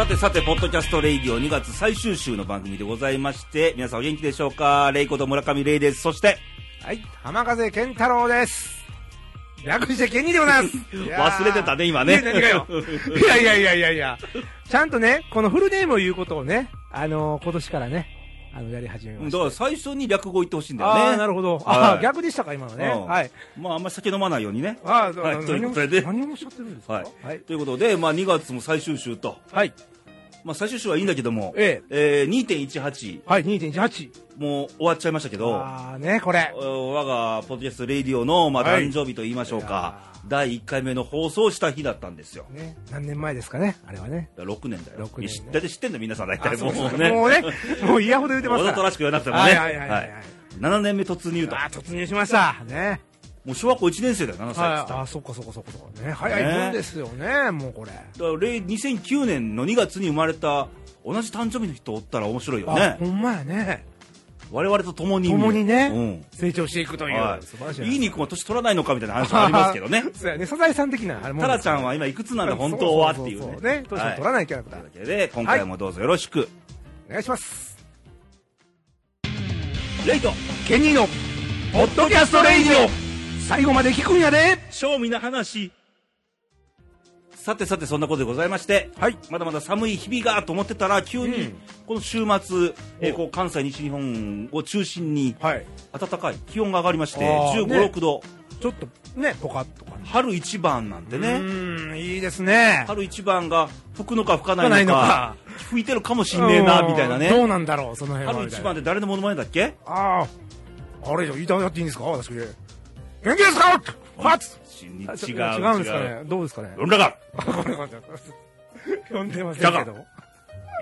さてさて、ポッドキャストレイディオ2月最終週の番組でございまして、皆さんお元気でしょうか？レイコと村上レイです。そして、はい、浜風健太郎です。略してケニーでございます。忘れてたね今ねいや何がよ。いやいやいやいやいや。ちゃんとね、このフルネームを言うことをね、あのー今年からね、あの、やり始めました。だから最初に略語言ってほしいんだよね。ああ、なるほど。はいああ、逆でしたか、今のね。うんはい。まあ、あんまり酒飲まないようにね。ああ、はい何ということで何をおっしゃってるんですか？はい。はい。ということで、まあ、2月も最終週と。はい。まあ、最終週はいいんだけども、ええー、2.18、はい、2.18。もう終わっちゃいましたけど、ああ、ね、これ。えー我がポッドキャストレイディオの、まあ、はい誕生日と言いましょうか、第1回目の放送した日だったんですよ。ね、何年前ですかね、あれはね。だから6年だよ。6年大体知ってんだよ、皆さん大体もううね。もうね、もう嫌ほど言ってますから。わざとらしく言わなくてもね。はいはいはいはいはい。7年目突入と。突入しました。ね。もう小学校1年生だよ、7歳っつっはい、あ、そっかそっかそっかね。早いもんですよね、もうこれ。だからレイ2009年の2月に生まれた同じ誕生日の人おったら面白いよあ、ねほ。んまやね。我々と共に。共にね、うん。成長していくという。はい素晴らしい。いい肉も年取らないのかみたいな話もありますけどね。そうやね、サザエさん的なあれもタラちゃんは今いくつなんだ、本当はっていうねそそそ。ね、年を取らないキャラクター。というわけで、今回もどうぞよろしく。お願いします。レイト、ケニーの、ポッドキャストレイディオ最後まで聞くんやで賞味な話。さてさて、そんなことでございまして、はい。まだまだ寒い日々がと思ってたら、急にうん、この週末、えーこう関西、西日本を中心に、はい。暖かい気温が上がりまして、15、あーね6度。ちょっと、ね、ポカッとかね。春一番なんてうね、ーん、いいですね。春一番が吹くのか吹かないのか吹いてるかもしんねえなみたいなどねうなんだろう、その辺は。春一番って誰のモノマネだっけ？ああ、あれじゃ、いただいていいんですか？私。元気ですか？はっ違うょ違うんですかね。どうですかね。呼んだか。呼んでませんけど。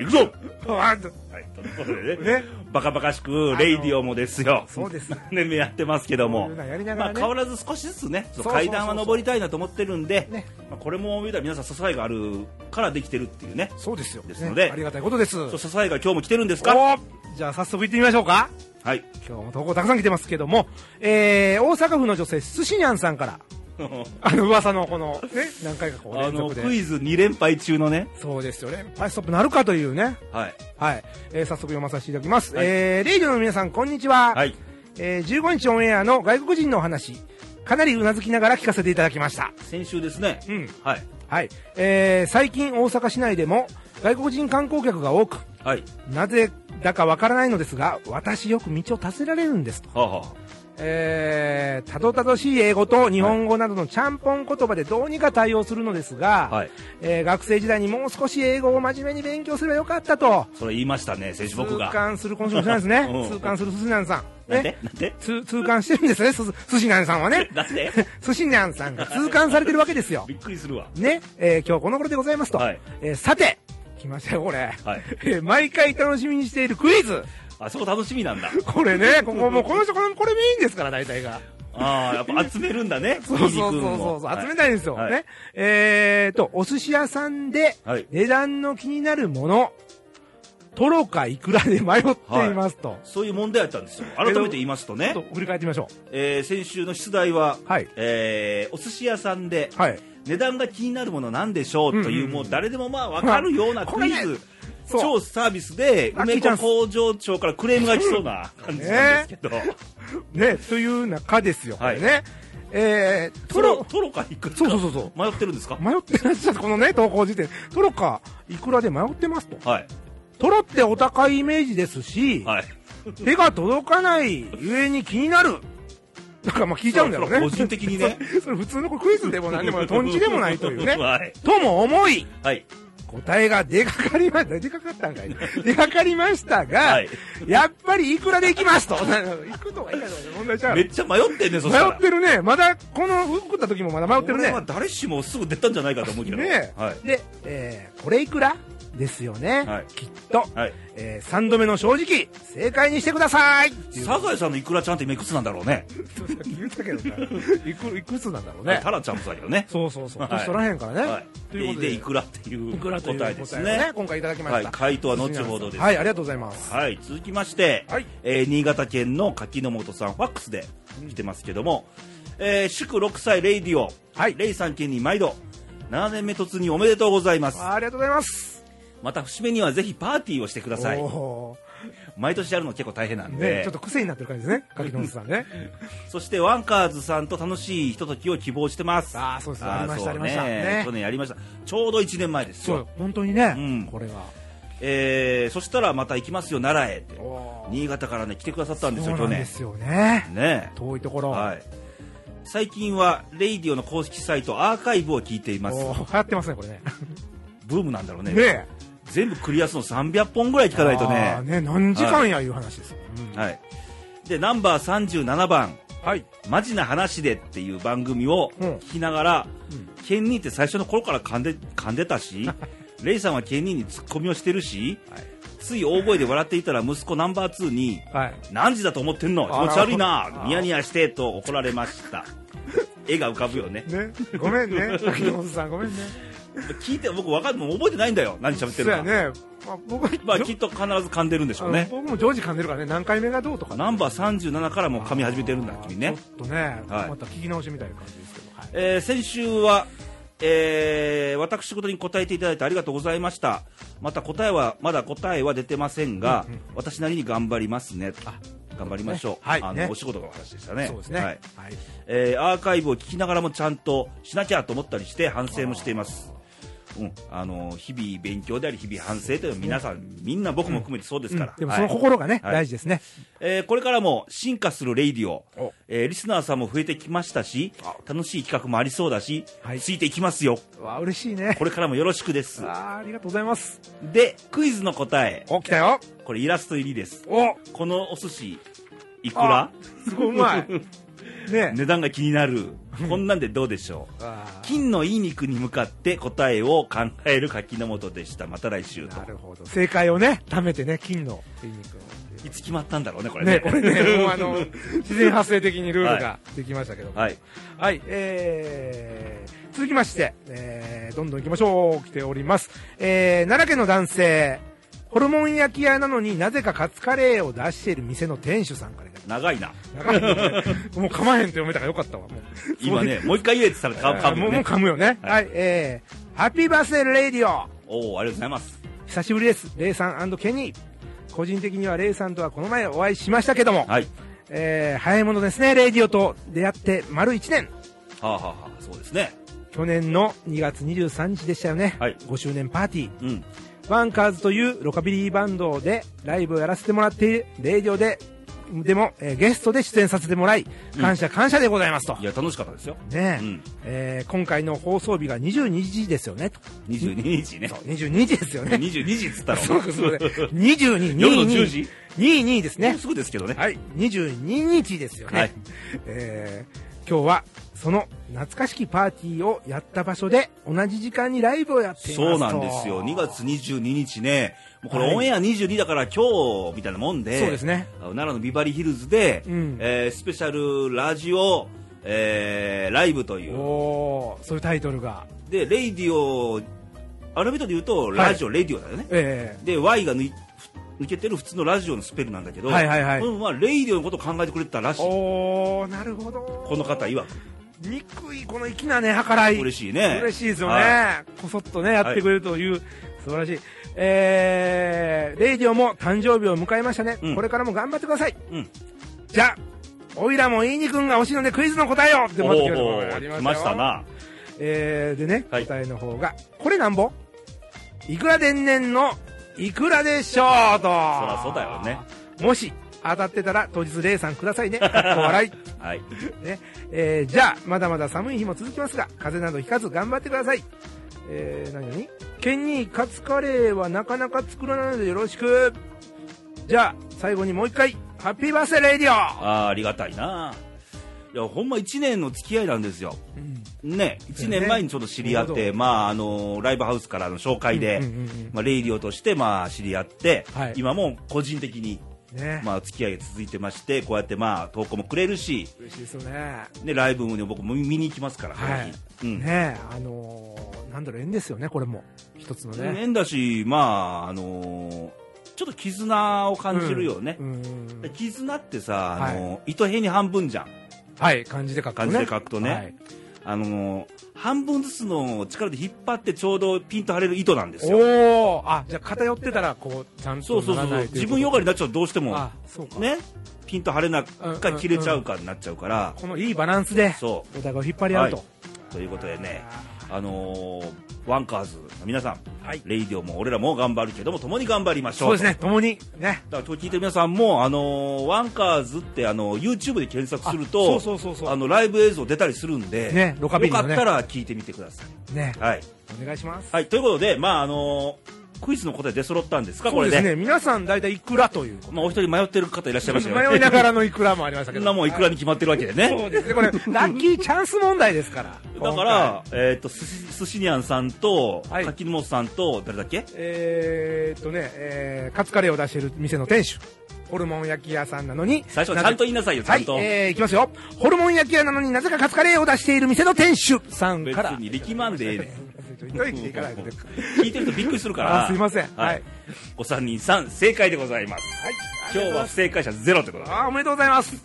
行くぞ。あはいということでね。ね。バカバカしくレイディオもですよ。そうです。何年目やってますけども。こういうのやりながまあ変わらず少しずつねそうそうそうそう。階段は登りたいなと思ってるんでね。まあこれも皆さん支えがあるからできてるっていうね。そうですよ。ですので。ね。ありがたいことです。支えが今日も来てるんですか？おじゃあ早速行ってみましょうか。はい今日も投稿たくさん来てますけども、えー、大阪府の女性、すしにゃんさんから、あの噂のこの、ね、何回かこう連続で。クイズ2連敗中のねそうですよね。パイストップなるかというね。はいはい。えー、早速読まさせていただきます。はいえー、レイディオの皆さん、こんにちは。はいえー、15日オンエアの外国人のお話、かなりうなずきながら聞かせていただきました。先週ですねうん。はいはい。えー、最近大阪市内でも外国人観光客が多く、はいなぜだかわからないのですが、私よく道を尋ねられるんですと。はえー、たどたどしい英語と日本語などのちゃんぽん言葉でどうにか対応するのですが、はい。えー学生時代にもう少し英語を真面目に勉強すればよかったと、それ言いましたね先週僕痛が感する今週もしないですね。うん。痛感するすしなんさん。ねで？なんで？つ痛感してるんですね、すすしなんさんはね。なんで？すしなんさんが痛感されてるわけですよ。びっくりするわ。ね、えー今日この頃でございますと。はい。えーさて、来ましたよ、これ。はいえー毎回楽しみにしているクイズ。あそこ楽しみなんだこれね、ここもうこの人、このこれメインですから、大体が。ああやっぱ集めるんだねそうそうそうそうそう、集めたいんですよ。はいね。えーと、お寿司屋さんではい値段の気になるもの、トロかイクラで迷っていますと。そういう問題やったんですよ。改めて言いますとね。と振り返ってみましょえー先週の出題ははい。えーお寿司屋さんでう。はい。値段が気になるものなんでしょうという、うんうんうん。もう誰でもまあ分かるようなクイズ、超サービスで梅子工場長からクレームが来そうな感じなんですけど、ね、という中ですよ、こはい。れね。えー、トトロ、ロトロかいくらかそうそうそうそう。迷ってるんですか？迷ってらっしゃる、このね、投稿時点。トロか、いくらで迷ってますと。はいトロってお高いイメージですし、はい手が届かないゆえに気になる。なんかまあ聞いちゃうんだろうね。個人的にねそ それ普通のクイズでも何でもない、トンチでもないというね。はい、とも思い、はい、答えが出かかりました。出かかったんかい。出かかりましたが、はいやっぱりいくらで行きますと。な行くとかいいかとか問題ちゃうめっちゃ迷ってんねそ迷ってるね。まだ、この、送った時もまだ迷ってるねこれは。誰しもすぐ出たんじゃないかと思うけどねはいで、えー、これいくら？ですよね。はいきっと。はいえー、3度目の正直、正解にしてくださいサザエさんのいくらちゃんって今いくつなんだろうね言ったけどさ、いく、いくつなんだろうね。タラちゃんもそうだけどねそうそうそう。はい年取らへんからね。はいということで、でいくらっていう答えです答えをね今回いただきまはいした。回答は後ほどですはい、ありがとうございます。はい、続きまして、はいえー新潟県の柿の本さん、ファックスで来てますけども、えー祝6歳レイディオ、はいレイさん県に毎度、7年目突入おめでとうございます。ありがとうございます。また節目にはぜひパーティーをしてください。お毎年やるの結構大変なんーで、ね、ちょっと癖になってる感じですね、柿の本さんね。そしてワンカーズさんと楽しいひとときを希望してます。ああ、そうです、ありました、そうありました。ね。去年やりました。ちょうど1年前ですよ、本当にね、うん。これが。えーそしたらまた行きますよ奈良へって。新潟からね来てくださったんですよ去年。ですよね。ね。遠いところ。はい。最近はレイディオの公式サイトアーカイブを聞いています。流行ってますね、これね。ブームなんだろうね。ね全部クリアするの300本ぐらい聞かないとね。ね、何時間やいう話ですよ。うんはい。でナンバー37番。はい。「マジな話で」っていう番組をうん。聞きながら、うん。ケンニーって最初の頃から噛んで噛んでたし レイさんはケンニーにツッコミをしてるし、はい。つい大声で笑っていたら息子ナンバー2にはい。何時だと思ってんの？気持ち悪いな。あニヤニヤしてと怒られました。絵が浮かぶよね。ね、ごめんね、柿の本さん、ごめんね。聞いて僕分かんもう覚えてないんだよ。何喋ってるか。そうやね。まあ、僕は、まあきっと必ず噛んでるんでしょうね。僕も常時噛んでるからね、何回目がどうとかね。ナンバー37からもう噛み始めてるんだ君ね。ちょっとね、はい。また聞き直しみたいな感じですけど。はいえー先週は、えー私事に答えていただいてありがとうございました。また答えはまだ答えは出てませんが、うんうん。私なりに頑張りますね。あ頑張りましょう、ね。はいあのねお仕事の話でしたね。そうですね。ははいい。えーアーカイブを聞きながらもちゃんとしなきゃと思ったりして反省もしていますうん、あの日々勉強であり日々反省というのは皆さん、みんな僕も含めてそうですから、でもはい。その心がね、はい。大事ですね。えーこれからも進化するレイディオ。お、えーリスナーさんも増えてきましたし楽しい企画もありそうだし、はい。ついていきますよ。わあ、嬉しいね。これからもよろしくです。あーありがとうございます。でクイズの答え。お、来たよ。これイラスト入りです。お、このお寿司いくら？すごいうまい。ね。値段が気になるこんなんでどうでしょう？金のいい肉に向かって答えを考える柿の本でしたまた来週となるほど。正解をね、貯めてね、金の筋肉を。いつ決まったんだろうねこれね、ねこれね、もうあの、自然発生的にルールができましたけども。はいはい、えー、続きまして、えー、どんどん行きましょう。来ております。えー、奈良県の男性、ホルモン焼き屋なのになぜかカツカレーを出している店の店主さんから長いな。長いねもう噛まへんって読めたからよかったわ。もう。今ねもう一回言えって言ったらあもうもう噛むよね噛むよね。ははい。い、えー、ハッピーバースデーレディオおおありがとうございます。久しぶりです。レイさんケニー。個人的にはレイさんとはこの前お会いしましたけども、はい。えー、早いものですね、レディオと出会って丸1年。はあ、はあはあ、そうですね。去年の2月23日でしたよね。はい。5周年パーティー。うん。ワンカーズというロカビリーバンドでライブをやらせてもらっている、レイディオで、でも、えーゲストで出演させてもらい、感謝感謝でございますと。いや楽しかったですよねえ、うんえー今回の放送日が22時ですよねと。22日ねそう22時ですよね。22時っつったらそうですね。22、夜の22 10時？22ですねもう。すぐですけどねはい、22日ですよね。はいえー今日は、その懐かしきパーティーをやった場所で、同じ時間にライブをやっています。とそうなんですよ。2月22日ね。もうこはい。れオンエア22だから今日みたいなもんでそうですね。奈良のビバリーヒルズで、うん。えースペシャルラジオ、えーライブという。そういうタイトルが。でレイディオアルファベットで言うとラジオ、レディオだよね。えで Y が抜い抜けてる普通のラジオのスペルなんだけど、はいはいはいこのまあレイディオのことを考えてくれてたらしー、いおーなるほど。この方曰く憎い、この粋なね、計らい。嬉しいね嬉しいですよね、はこそっとね、やってくれるという、素晴らしい。えー、レイディオも誕生日を迎えましたね。うんこれからも頑張ってください。うんじゃあ、おいらもいいにくんが欲しいのでクイズの答えをってお待ってくれましたよ。なえー、でね、はい答えの方が、これなんぼ？いくらでんねんの、いくらでしょうと。そらそうだよね。もし、当たってたら当日レイさんくださいね。かっこ笑い。はい。ね。えーじゃあ、まだまだ寒い日も続きますが、風邪などひかず頑張ってください。えー、何々？ケンにカツカレーはなかなか作らないのでよろしく。じゃあ、最後にもう一回、ハッピーバースデーレイディオあーありがたいな。いやほんま1年の付き合いなんですよ。うん。ね1年前にちょっと知り合って、なるほどまああのライブハウスからの紹介で、まあ、レイディオとしてまあ知り合って、はい。今も個人的にね、まあ付き合いが続いてましてこうやってまあ投稿もくれるし、嬉しいですよね。ね、ライブもね僕も見に行きますから、はい。うん。ねあのー、なんだろう、縁ですよね、これも。一つのね。変だしまああのーちょっと絆を感じるよね、うんうん。絆ってさ、あの糸辺に半分じゃん。はい、漢字で書くとね。漢字で書くとね。はいあのー半分ずつの力で引っ張ってちょうどピンと張れる糸なんですよ。おおあじゃあ偏ってたらこうちゃんとそうそうそう自分よがりになっちゃうとどうしてもねピンと張れなうんうんか切れちゃうかになっちゃうから、このいいバランスでそお互いを引っ張り合うと、はということでねあのーワンカーズ。の皆さん、はい。レイディオも俺らも頑張るけども共に頑張りましょう。そうですね共に。ね。だから今日聞いてる皆さんも、あのーワンカーズって、あのー YouTube で検索するとあそうそうそうそう。あのライブ映像出たりするんで、ねロカビリね。よかったら聞いてみてください。ね。はい、お願いします。はい、ということで、まああのークイズの答え出揃ったんですか、これで。そうですね。皆さん大体いくらという。まあ、お一人迷ってる方いらっしゃいましたよね。迷いながらのいくらもありましたけど。そんなもんいくらに決まってるわけでね。そうですね。これ ラッキーチャンス問題ですから。だから、えっ、と、すしにゃんさんと、はい。柿本さんと、誰だっけ？えーっとね、えーカツカレーを出している店の店主。ホルモン焼き屋さんなのに最初はちゃんと言いなさいよ、ちゃんと。はい、えー、いきますよ。ホルモン焼き屋なのになぜかカツカレーを出している店の店主さん別から。に力まんでええねん。といていかない聞いてるとびっくりするから。あすいませんははいい。お三人さん、正解でございます。はい今日は不正解者ゼロってことで。あーおめでとうございます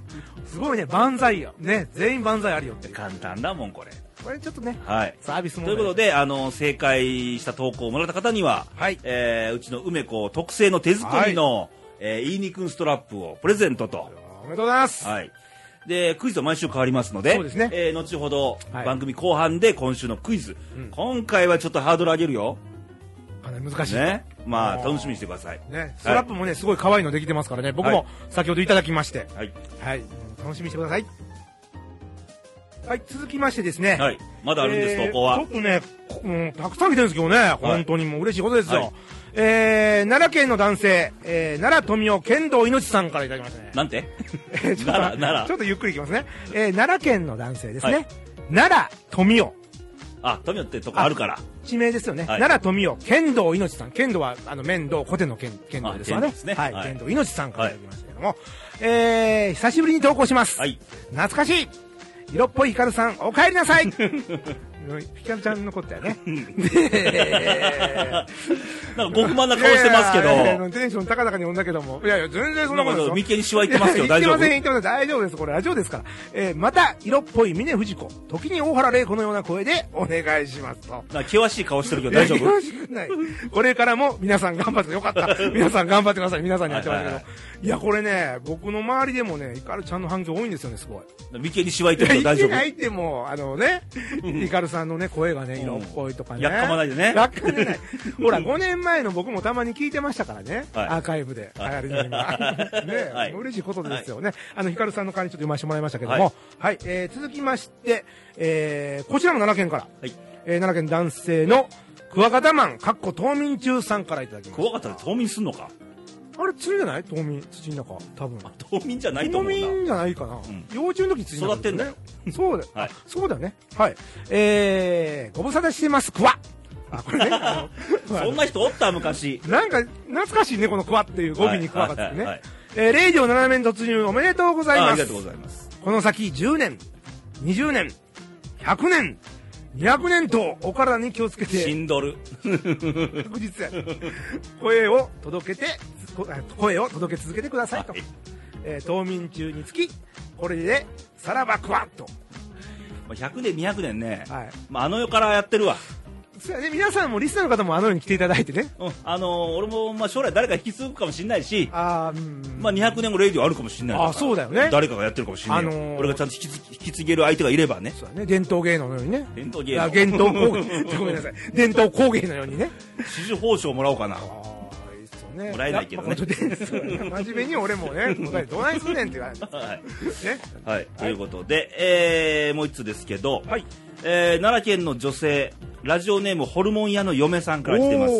すごいね万歳よね全員万歳あるよって簡単だもん、これ。これちょっとねはい。サービス問題ということで、あの、正解した投稿をもらった方には、はいえーうちの梅子特製の手作りの、えー、いいにくんストラップをプレゼントと。おめでとうございますはい。で、クイズは毎週変わりますので、そうですね。えー後ほど、はい。番組後半で今週のクイズ、うん。今回はちょっとハードル上げるよ。かなり難しい。ね。まあ、楽しみにしてください。ね。ストラップもねすごい可愛いのできてますからね。僕はも先ほどいただきまして。はい。はい。楽しみにしてください。はい続きましてですね。はい。まだあるんです、えー投稿は。ちょっ。とね、こうん、たくさん来てるんですけどね、本当にもう嬉しいことですよ。はいえー、奈良県の男性、えー、奈良富雄剣道命さんからいただきましたね。なんて？えーちょっと奈良奈良ちょっとゆっくりいきますね。えー、奈良県の男性ですね。はい奈良富雄。あ、富雄ってとこあるから。地名ですよね。はい奈良富雄、剣道命さん。剣道は、あの、面道、古典の剣、剣道ですわね。ねはい、はい剣道命さんからいただきましたけども、えー、久しぶりに投稿します。はい。懐かしい色っぽいヒカルさん、お帰りなさい ヒカルちゃんのことだよね。で なんか極満な顔してますけど。いやいやいやテンション高々に呼んだけども。いやいや、全然そんなことないですよ。眉間にシワいってますけど、大丈夫？言ってません、言ってません。大丈夫です。これラジオですから。えーまた、色っぽい峰藤子。時に大原玲子のような声でお願いしますと。な険しい顔してるけど大丈夫？いやよろしくない。これからも皆さん頑張ってよかった。皆さん頑張ってください。皆さんにやってましたけど。はいや、これね、僕の周りでもね、ヒカルちゃんの反響多いんですよね、すごい。眉間にシワいってるけど大丈夫？言ってないってもう、あのね、ヒカルさんのね、声がね、色っぽいとかね。やっかまないでねやっかまない。ほら、5年前の僕もたまに聞いてましたからね。はいアーカイブで。はい流行りの今 ね、はい嬉しいことですよね。あの、ヒカルさんの代わりにちょっと読ませてもらいましたけども。ははいい。えー続きまして、えーこちらも奈良県から。はい。えー奈良県男性のクワガタマン、かっこ冬眠中さんからいただきました。怖かったら冬眠すんのかあれ、釣りじゃない？冬眠、土の中。多分。冬眠じゃないと冬思うな。眠じゃないかな。ん幼虫の時土の中育ってんだよそうだよ。はいあそうだよね。はい。えー、ご無沙汰してます、クワ。あ、これね。そんな人おった昔。なんか、懐かしいね、このクワっていう語尾にクワがつくね。えー、0秒7年突入おめでとうございますあありがとう。ございます。この先10年、20年、100年、200年とお体に気をつけて、死んどる。確実や。声を届けて、声を届け続けてくださいと。はいえー冬眠中につき、これで、さらばクワッと。まあ100年、200年ね。はい。まあ、あの世からやってるわ。皆さんもリスナーの方もあのように来ていただいてね。うん。あのー俺も、まあ、将来誰か引き継ぐかもしれないし、あーうん。まあ、200年後レイディオあるかもしれないあそうだよね誰かがやってるかもしれないよ。あのー俺がちゃんと引き継引き継げる相手がいればね。そうだね、伝統芸能のようにね。伝統芸能。あ伝統工芸、ごめんなさい。伝統工芸のようにね。支持報酬もらおうかな。ね。もらえないけどね真面目に俺もね、どないすんねんって言われて。はい。ね。はい。ということで、えー、もう一つですけど、はい。えー、奈良県の女性、ラジオネームホルモン屋の嫁さんから来てます。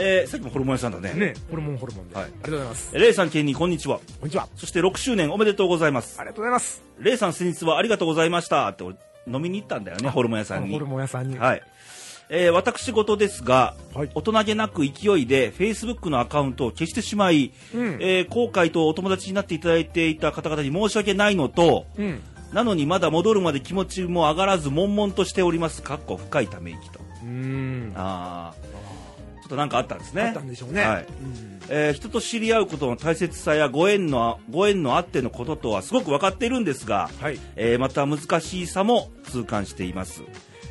えー、さっきもホルモン屋さんだね。ね、ホルモンホルモンで。はいありがとうございます。レイさん、ケンにこんにちは。こんにちは。そして6周年おめでとうございますあ。りがとうございます。レイさん、先日はありがとうございましたって俺飲みに行ったんだよね、ホルモン屋さんにホル。モン屋さんに。はい。えー、私事ですが、はい大人げなく勢いで Facebook のアカウントを消してしまい、うんえー後悔とお友達になっていただいていた方々に申し訳ないのと、うん。なのにまだ戻るまで気持ちも上がらず悶々としております。かっこ深いため息と。うーん。あーことなんかあったんですねあったんでしょうね。はいえー人と知り合うことの大切さやご縁のご縁のあってのこととはすごく分かっているんですが、はいえーまた難しさも痛感しています、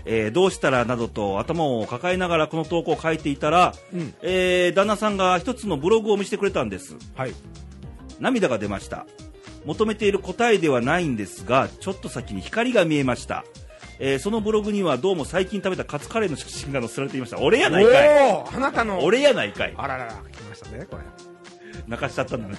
えーどうしたらなどと頭を抱えながらこの投稿を書いていたら、うんえー旦那さんが一つのブログを見せてくれたんですはい。涙が出ました求めている答えではないんですがちょっと先に光が見えました、えーそのブログにはどうも最近食べたカツカレーの写真が載せられていました俺やないかいあなたの。俺やないかいあららら、来ましたね、これ。泣かしちゃったんだね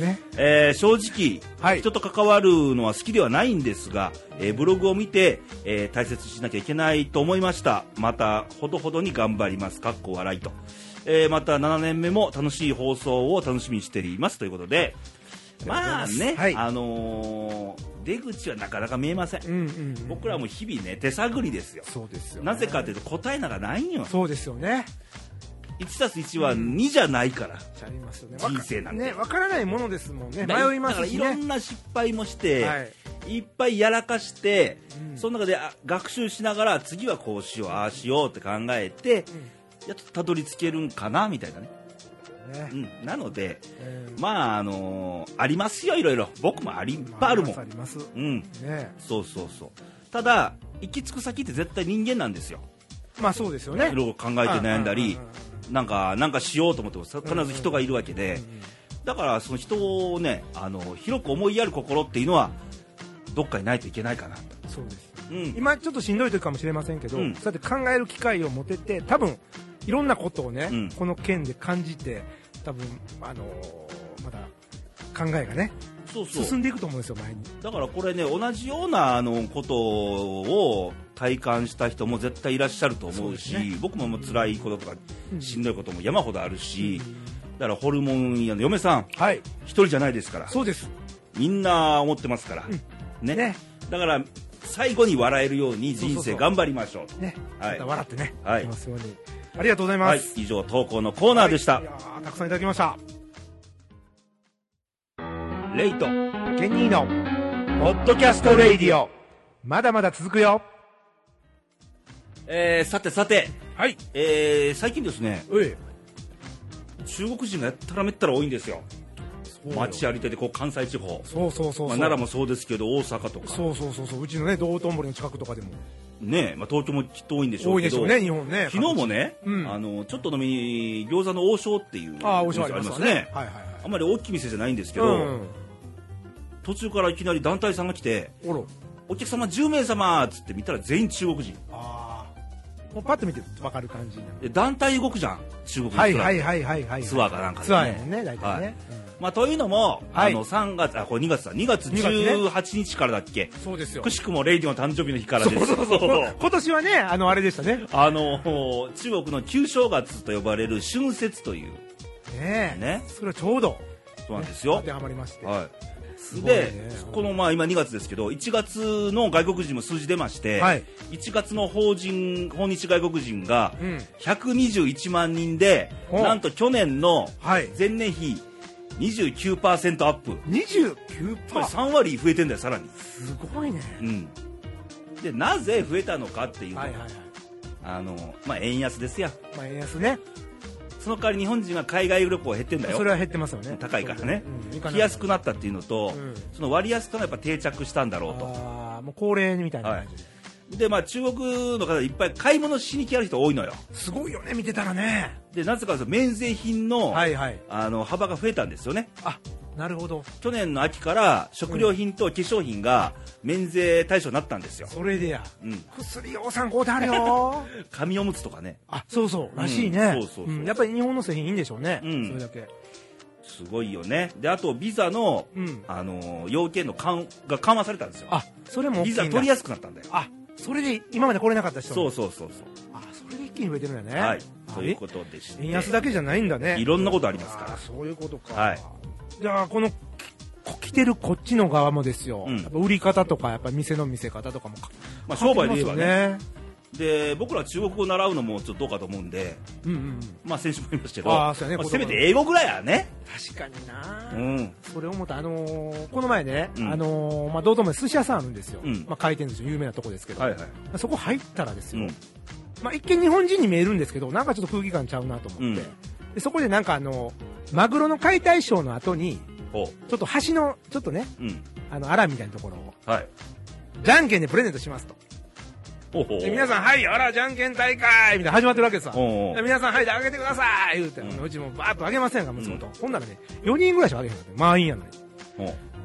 ね。えー正直、はい。人と関わるのは好きではないんですが、えーブログを見て、えー大切にしなきゃいけないと思いました。またほどほどに頑張ります。かっこ笑いと、えーまた7年目も楽しい放送を楽しみにしています。ということでまあね、はい。あのー出口はなかなか見えません、うんうんうん。僕らも日々ね手探りですよ。そうですよ、ね。なぜかというと答えなんかないんよ。そうですよね。1たす1は2じゃないから、ちゃいますよね。人生なんて。ね、わからないものですもんね。迷いますしね。だからいろんな失敗もして、はい。いっぱいやらかして、うん。その中であ学習しながら次はこうしようああしようって考えて、やっとたどり着けるんかなみたいなね、ね。うん、なのでえーまああのーありますよいろいろ。僕もありいっぱいあるもん、あります。あります。うん。ね。そうそうそう。ただ行き着く先って絶対人間なんですよ。まあそうですよね。いろいろ考えて悩んだりうんうんうんなんかなんかしようと思ってもさ必ず人がいるわけで、うんだからその人をねあの広く思いやる心っていうのはどっかにないといけないかな。と、そうです。うん、今ちょっとしんどい時かもしれませんけど、うん。そうやって考える機会を持てて、多分いろんなことをね、うん。この件で感じて、多分あのーまだ考えがね、そうそう。進んでいくと思うんですよ、前に。だからこれね同じようなあのことを体感した人も絶対いらっしゃると思うしそうね。僕ももう辛いこととかうん。しんどいことも山ほどあるし、だからホルモン屋の嫁さんはい、一人じゃないですからそうです。みんな思ってますから、うん。ね。ね、だから最後に笑えるように人生頑張りましょうね、はい。笑ってね、はい。ありがとうございはい。ます。以上投稿のコーナーでした、はい。たくさんいただきました。レイトケニーの、ポッドキャストレイディオ。まだまだ続くよ。えーさてさて、はい。えー最近ですね。中国人がやったらめったら多いんですよ街歩いててこう関西地方そうそうそうそう。まあ、奈良もそうですけど大阪とかそうそうそうそう。うちのね、道頓堀の近くとかでも。ねまあ、東京もきっと多いんでしょうけど多いでしょうね、日本ね。昨日もね、うんあのちょっと飲みに餃子の王将っていうああ、おしゃれありますね。ねはいはいはい。あんまり大きい店じゃないんですけど、うん。途中からいきなり団体さんが来ておろ。「お客様10名様」っつって見たら全員中国人ああ。もうパッと見てわかる感じ団体動くじゃん中国のはいはいはいはいはい。ツアーかなんかでねツアーやね、大体はいね。まあ、というのも、はいあの3月あこれ2月だ2月2月ね18日からだっけ、うんそうですよく。しくもレイディの誕生日の日からですそうそうそう。今年はね、あの、あれでしたね。あの中国の旧正月と呼ばれる春節というねえ。ねそれはちょうど。そうなんですよ当てはまりまして。はいすごいねでこのまあ今2月ですけど1月の外国人も数字出まして、はい1月の法人訪日外国人がうん。121万人で、おなんと去年のはい。前年比29%アップ29%。これ3割増えてんだよさらに、すごいね。うん、でなぜ増えたのかっていうと、はいはいはい。あのまあ、円安ですやまあ、円安ね。その代わり日本人が海外旅行減ってんだよそれは減ってますよね。高いからねうん来やすくなったっていうのと、うんその割安化がやっぱ定着したんだろうとああ、もう恒例みたいな感じで。で、まあ、中国の方いっぱい買い物しに来やる人多いのよすごいよね、見てたらね。でなぜかというと免税品の,、はいはい。あの幅が増えたんですよねあ、なるほど。去年の秋から食料品と化粧品が免税対象になったんですよ、それでや。うん、薬を参考であるよ。紙おむつとかね。あ、そうそう、らしいね。うん。そうそうそう。ん。やっぱり日本の製品いいんでしょうね。うん。それだけ。すごいよね。であとビザの、うん。あの要件の緩が緩和されたんですよ。あ、それもビザ取りやすくなったんだよ。あ、それで今まで来れなかった人。そうもそうそうそあ、それで一気に増えてるんだね。うはい。あということでして。円安だけじゃないんだね。いろんなことありますかあーそういうことか。はい。じゃあ、この、こ来てるこっちの側もですよ。うんやっぱ売り方とか、やっぱ店の見せ方とかもか。まあ商売で言えばねで僕ら中国語を習うのもちょっとどうかと思うんで。うんうんうん。まあ先週も言いましたけどねまあせめて英語ぐらいやね確かにな、うんそれ思った、あのーこの前ね、うんあのーまあ、道頓堀寿司屋さんあるんですよ。うんまあ、回転寿司の有名なとこですけど、はいはいそこ入ったらですよ、うんまあ、一見日本人に見えるんですけど、なんかちょっと空気感ちゃうなと思って。うんでそこでなんかあの、マグロの解体ショーの後に、ほちょっと橋の、ちょっとね、う。うん。あの、アラみたいなところを、はい。じゃんけんでプレゼントしますと。ほうほう。で、皆さん、はい、あら、じゃんけん大会みたいな始まってるわけさ。おうおうで皆さん、はい、で、あげてください言うて、うんうちもバーッとあげませんか、息子と。ほんならね、4人ぐらいしかあげへんかった。満員やのに。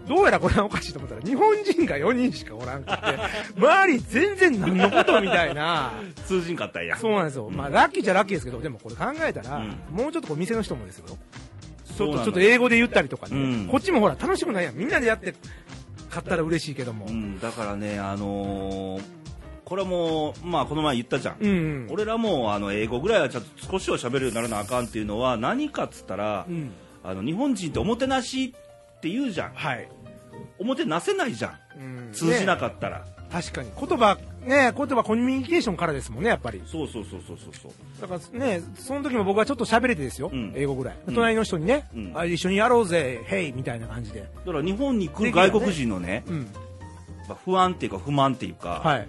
どうやらこれはおかしいと思ったら、日本人が4人しかおらんくて、周り全然何のことみたいな。通じんかったんや。そうなんですよ。うんまあ、ラッキーじゃラッキーですけど、でもこれ考えたら、うんもうちょっとこう店の人もですよ。ちょっと、英語で言ったりとかね、うんこっちもほら、楽しくないやん。みんなでやって、買ったら嬉しいけども。ううん。ん、だからね、あのーこれはもう、まあ、この前言ったじゃん。うん。俺らもあの英語ぐらいはちょっと少しは喋るようにならなあかんっていうのは何かっつったら、うん。あの日本人っておもてなしって言うじゃんはい。おもてなせないじゃんうん通じなねかったら、確かに。言葉、ね、言葉コミュニケーションからですもんね、やっぱり。そうそうそうそうそうそうだからね、その時も僕はちょっと喋れてですよ、うん英語ぐらい。うん隣の人にね、うんあ、一緒にやろうぜ、ヘイみたいな感じで。だから日本に来る外国人のねうん。まあ不安っていうか不満っていうか、はい。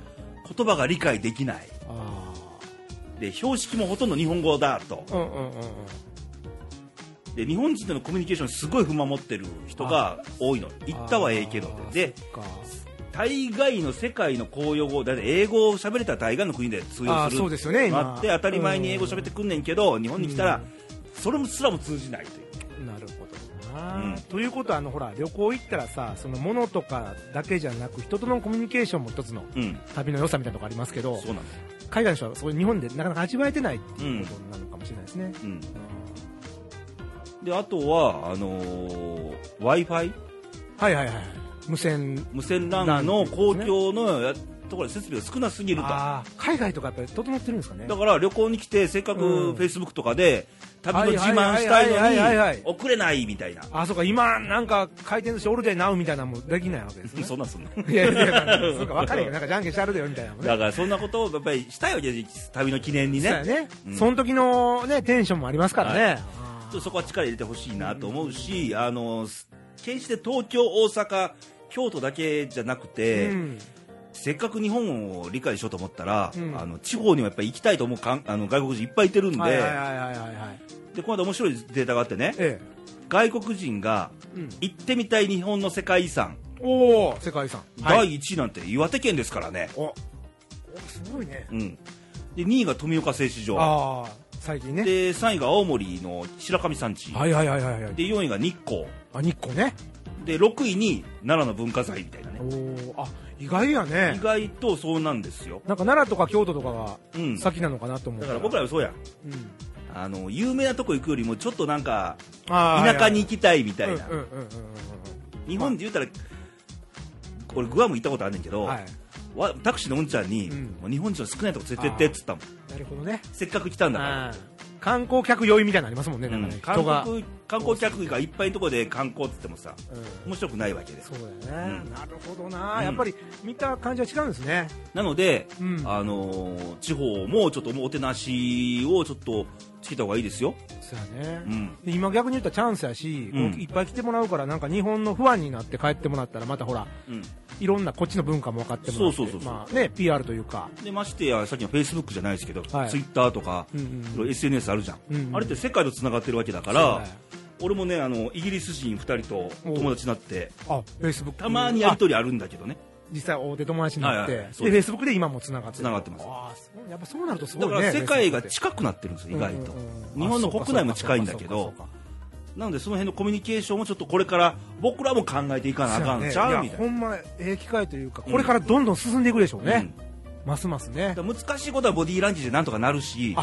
言葉が理解できないあで標識もほとんど日本語だとあ。うんうんうんうん。で日本人とのコミュニケーションにすごい不満持ってる人が多いの。言ったはええけど。で大概の世界の公用語だって英語を喋れたら大概の国で通用するそうですよね今。あって当たり前に英語喋ってくんねんけど日本に来たらそれもすらも通じないという。なるほどな、うん。ということはあのほら旅行行ったらさその物とかだけじゃなく人とのコミュニケーションも一つのうん。旅の良さみたいなとこありますけどそうなんです。海外の人はそれ日本でなかなか味わえてないっていうことなのかもしれないですね、うんであとはあの w i f i はいはいはい。無線。無線 LAN の公共のやところで設備が少なすぎると。海外とかやっぱり整ってるんですかね。だから旅行に来てせっかくうん。フェイスブックとかで旅の自慢したいのに送れないみたいな。あそうか今なんか回転寿司オールデイナウみたいなのもできないわけですね。そんなんすんのいやいやいやそうか分かるよ。なんかじゃんけんしてあるだよみたいなね。だからそんなことをやっぱりしたいわけです。旅の記念にね。そうやね、うん。その時のねテンションもありますからね、はちょっとそこは力入れてほしいなと思うし、あの決して東京、大阪、京都だけじゃなくて、うん。せっかく日本を理解しようと思ったら、うん。あの地方にもやっぱり行きたいと思うかんあの外国人いっぱいいてるんで、はいはいはいはいはい。はいでこの間面白いデータがあってね、え外国人がえ、うん、行ってみたい日本の世界遺産、おお世界遺産。第1位なんて岩手県ですからね、おおすごいね。うん、で2位が富岡製糸場、最近ね。で3位が青森の白神山地、はいはいはいはいはい。で4位が日光、あ日光ね。で6位に奈良の文化財みたいなね。おおあ意外やね。意外とそうなんですよ、なんか奈良とか京都とかがうん、だ先なのかなと思うから僕らはそうや。んうん。あの有名なとこ行くよりもちょっとなんか田舎に行きたいみたいな、うんうんうんうんうん。日本で言うたら俺グアム行ったことあるねんけど、うんはいわタクシーのうんちゃんに、うん。もう日本人の少ないとこ連れてってっつったもん。なるほどね。せっかく来たんだから。観光客酔いみたいなのありますもんねなん。かね。うん人が。韓国観光客がいっぱいのとこで観光っつってもさうん。面白くないわけで。そうだよね、うん。なるほどな、うん。やっぱり見た感じは違うんですね。なので、うん。あのー地方もちょっとおもてなしをちょっとつけた方がいいですよ、そうやね、うん、で今逆に言ったらチャンスやし、うん。いっぱい来てもらうからなんか日本の不安になって帰ってもらったらまたほらうん、いろんなこっちの文化も分かってもらってそうそうそうそう。まあね PR というか、でましてやさっきのフェイスブックじゃないですけど、はい。ツイッターとか、うん。うん SNS あるじゃん、うんうんあれって世界とつながってるわけだから俺もねあのイギリス人2人と友達になってあフェイスブックたまにやり取りあるんだけどね実際大手友達になって、はいはいそうでフェイスブックで今もつながってがってます。やっぱそうなるとすごだいねから世界が近くなってるんですよ意外と、うんうん。うん日本の国内も近いんだけどなのでその辺のコミュニケーションもちょっとこれから僕らも考えていかなあかんちゃうみたいな。ほんまええ機会というかこれからどんどん進んでいくでしょうね、うんますますね。難しいことはボディーランジでなんとかなるし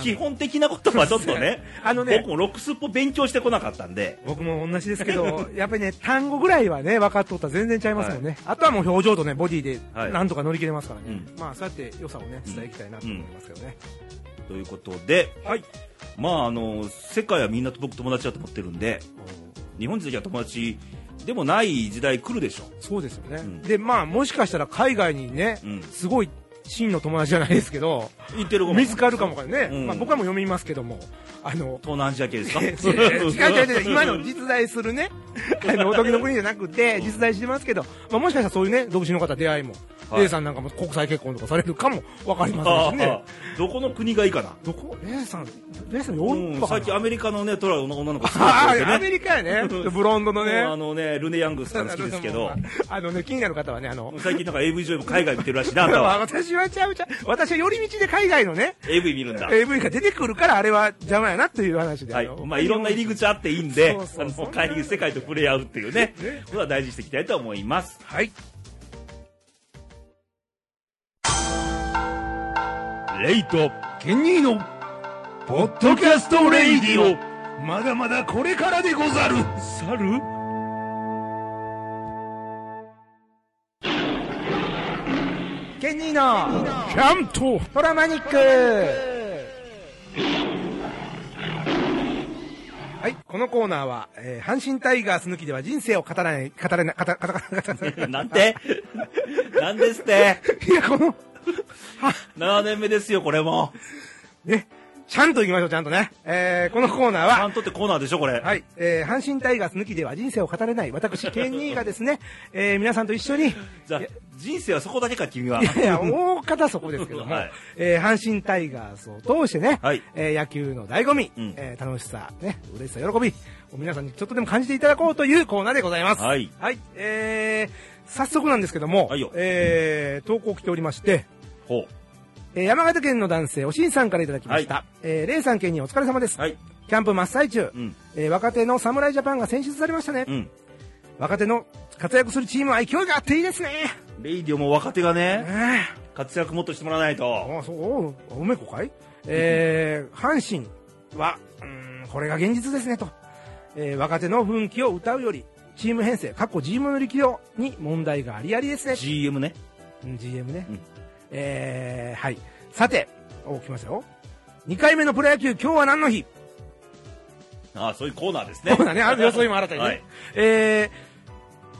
基本的なことはちょっとね あのね僕もロックスっぽ勉強してこなかったんで。僕も同じですけど、やっぱりね、単語ぐらいはね、分かっとったら全然ちゃいますもんね。あとはもう表情とね、ボディではい。なんとか乗り切れますからね。うん。まあ、そうやって良さをね、伝えていきたいなと思いますけどね。ということで、はい、まああの世界はみんなと僕友達だと思ってるんで日本人だけは友達でもない時代来るでしょ。そうですよね。ん。で、まあ、もしかしたら海外にね、うん。すごい真の友達じゃないですけど、言ってる子も。見つかるかもからね。うん。まあ、僕はもう読みますけども、あの、東南アジア系ですか？違う違う違う、今の実在するね、あの、おとぎの国じゃなくて、実在してますけど、まあもしかしたらそういうね、独身の方出会いも、はい A さんなんかも国際結婚とかされるかもわかりませんしね。どこの国がいいかな？どこ ?A さん、A さんヨーロッパうんさっきアメリカのねトラの女の子好きでねアメリカやね。ブロンドのね。あのねルネ・ヤングスさん好きですけど あのね、気になる方はね、あの、最近なんか AV 上も海外見てるらしいなあは 私はちゃうちゃう。私は寄り道で海外のね、AV 見るんだ AV が出てくるから、あれは邪魔やなっていう話で。はいまあ、いろんな入り口あっていいんであの世界と触れ合うっていうねねことは大事にしていきたいと思いますはい。レイトケニーの、ポッドキャストレイディオ。まだまだこれからでござる。猿？ケニーの、キャント、トラマニック。はい、このコーナーは、えー阪神タイガース抜きでは人生を語らない、語れない、語、語、語、語、語、なんてなんですっていや、この、7年目ですよこれも。ね、ちゃんと行きましょう、ちゃんとね。えー、このコーナーは、ちゃんとってコーナーでしょこれ。はい、えー、阪神タイガース抜きでは人生を語れない、私、ケニーがですね、えー、皆さんと一緒に、じゃあ人生はそこだけか君は。いやいや、大方そこですけども、はい。えー阪神タイガースを通してね、はい。えー野球の醍醐味、うん。えー楽しさ、ね、嬉しさ、喜び、皆さんにちょっとでも感じていただこうというコーナーでございます。はい。はい、えー、早速なんですけども、はいよ。えー、投稿来ておりまして、ほえー山形県の男性、おしんさんからいただきました。えー、レイさん県にお疲れ様です。うはいキャンプ真っ最中、うんえー若手の侍ジャパンが選出されましたね。うん若手の活躍するチームは勢いがあっていいですね。レイディオも若手がねね活躍もっとしてもらわないとあそう、おめこかい？えー、阪神は、うーん、これが現実ですね、と。えー、若手の奮起を歌うより、チーム編成、過去 GM の力量に問題がありありですね。GM ねうん GM ね。うんえー、はい。さて、お、来ましたよ。2回目のプロ野球、今日は何の日？ああそういうコーナーですねそうだね、あるよ、そういうのも新たにね。はいえ